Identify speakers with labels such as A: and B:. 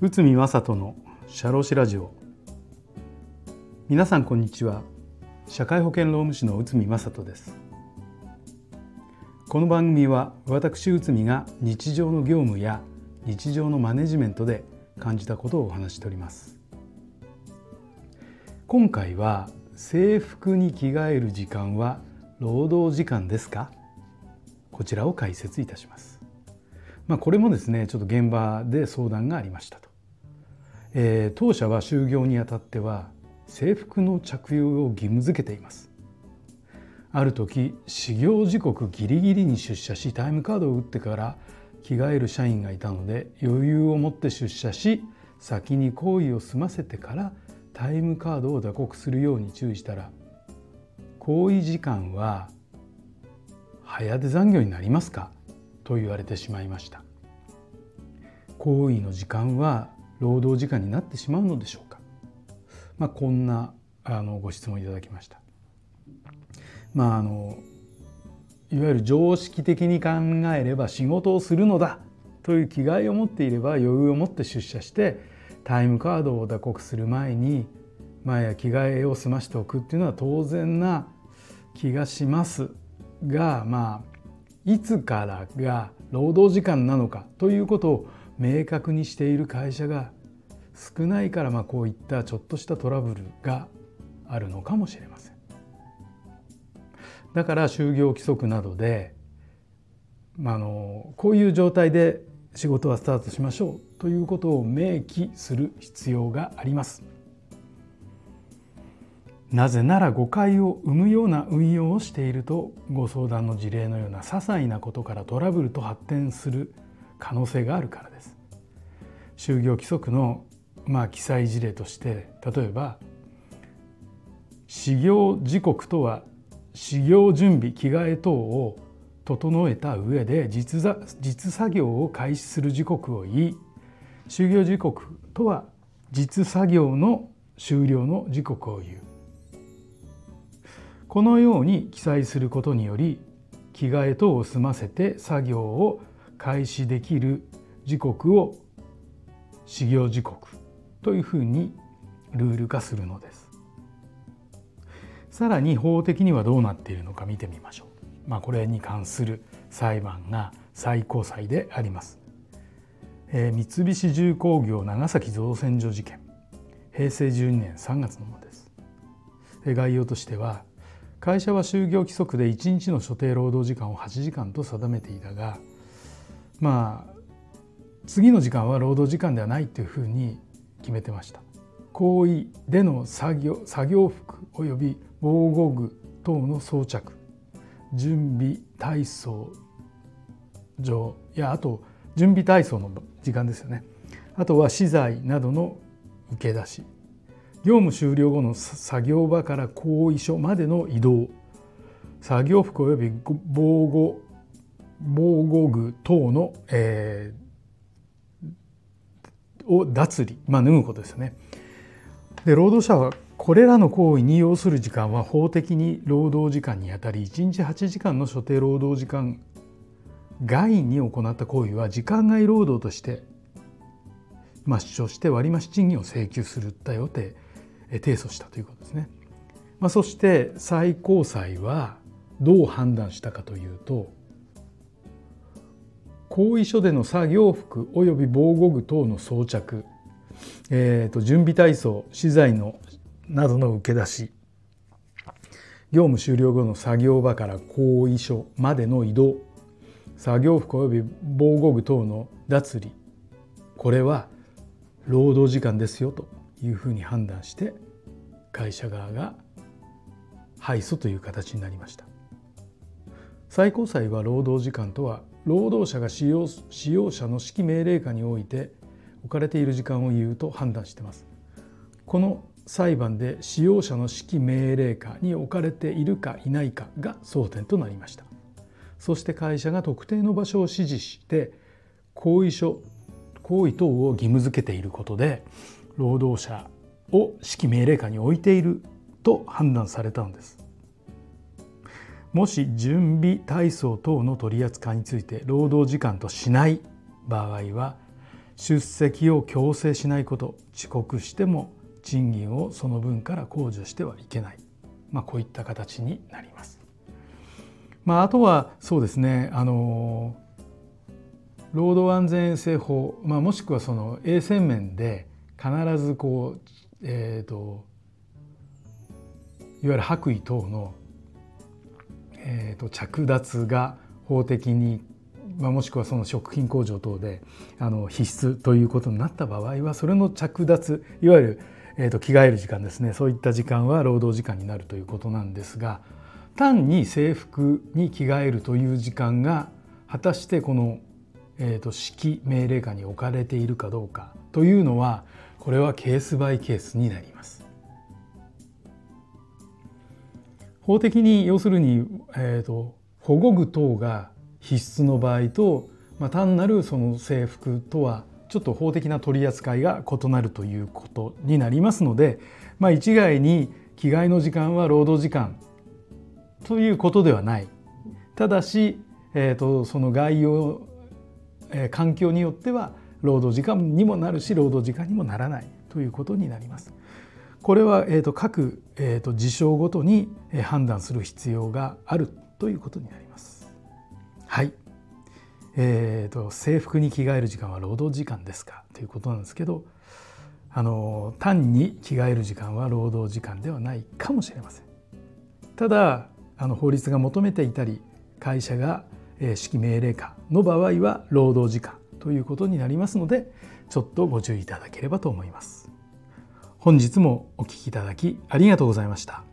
A: 内海正人の社労士ラジオ。皆さんこんにちは。社会保険労務士の内海正人です。この番組は私内海が日常の業務や日常のマネジメントで感じたことをお話しております。今回は制服に着替える時間は労働時間ですか？こちらを解説いたします。まあこれもですねちょっと現場で相談がありましたと。えー、当社は就業にあたっては制服の着用を義務付けています。ある時始業時刻ギリギリに出社しタイムカードを打ってから着替える社員がいたので余裕を持って出社し先に行為を済ませてからタイムカードを打刻するように注意したら行為時間は早出残業になりますか？と言われてしまいました。行為の時間は労働時間になってしまうのでしょうか、まあ、こんなあのご質問いただきました。まあ、あのいわゆる常識的に考えれば仕事をするのだという気概を持っていれば余裕を持って出社してタイムカードを打刻する前に前や着替えを済ましておくっていうのは当然な気がします。がまあいつからが労働時間なのかということを明確にしている会社が少ないからまあこういったちょっとしたトラブルがあるのかもしれません。だから就業規則などで、まあ、あのこういう状態で仕事はスタートしましょうということを明記する必要があります。なぜなら誤解を生むような運用をしているとご相談の事例のような些細なことからトラブルと発展する可能性があるからです。就業規則のまあ記載事例として例えば始業時刻とは始業準備着替え等を整えた上で実実作業を開始する時刻を言い就業時刻とは実作業の終了の時刻を言うこのように記載することにより着替え等を済ませて作業を開始できる時刻を始業時刻というふうにルール化するのです。さらに法的にはどうなっているのか見てみましょう。まあ、これに関する裁判が最高裁であります。えー、三菱重工業長崎造船所事件平成12年3月のものです。概要としては会社は就業規則で1日の所定労働時間を8時間と定めていたがまあ次の時間は労働時間ではないというふうに決めてました。行為での作業作業服及び防護具等の装着準備体操上やあと準備体操の時間ですよねあとは資材などの受け出し業務終了後の作業場から行為所までの移動作業服及び防護防護具等の、えー、を脱離、まあ、脱ぐことですね。で労働者はこれらの行為に要する時間は法的に労働時間にあたり1日8時間の所定労働時間外に行った行為は時間外労働として、まあ、主張して割増賃金を請求する訴えを提提訴したということですね。まあ、そして最高裁はどう判断したかというと行為書での作業服及び防護具等の装着、えーと、準備体操資材のなどの受け出し業務終了後の作業場から行為所までの移動作業服及び防護具等の脱離これは労働時間ですよというふうに判断して会社側が敗訴という形になりました最高裁は労働時間とは労働者が使用使用者の指揮命令下において置かれている時間を言うと判断しています。この裁判で使用者の指揮命令下に置かれているかいないかが争点となりました。そして会社が特定の場所を指示して行為書行為等を義務付けていることで労働者を指揮命令下に置いていると判断されたのです。もし準備体操等の取り扱いについて労働時間としない場合は出席を強制しないこと遅刻しても賃金をその分から控除してはいけない、まあ、こういった形になります。まあ、あとはそうですねあの労働安全衛生法、まあ、もしくはその衛生面で必ずこう、えーと、いわゆる白衣等の、えーと、着脱が法的に、まあ、もしくはその食品工場等であの必須ということになった場合はそれの着脱いわゆる、えーと着替える時間ですね。そういった時間は労働時間になるということなんですが単に制服に着替えるという時間が果たしてこの、えーと、指揮命令下に置かれているかどうかというのはこれはケースバイケースになります。法的に要するに、えーと、保護具等が必須の場合と、まあ、単なるその制服とはちょっと法的な取り扱いが異なるということになりますので、まあ、一概に着替えの時間は労働時間ということではない。ただし、えーと、その概要、えー、環境によっては労働時間にもなるし労働時間にもならないということになります。これは、えーと、各、えーと、事象ごとに判断する必要があるということになります。はい。えーと、制服に着替える時間は労働時間ですかということなんですけどあの単に着替える時間は労働時間ではないかもしれません。ただあの法律が求めていたり会社が指揮命令下の場合は労働時間ということになりますのでちょっとご注意いただければと思います。本日もお聴きいただきありがとうございました。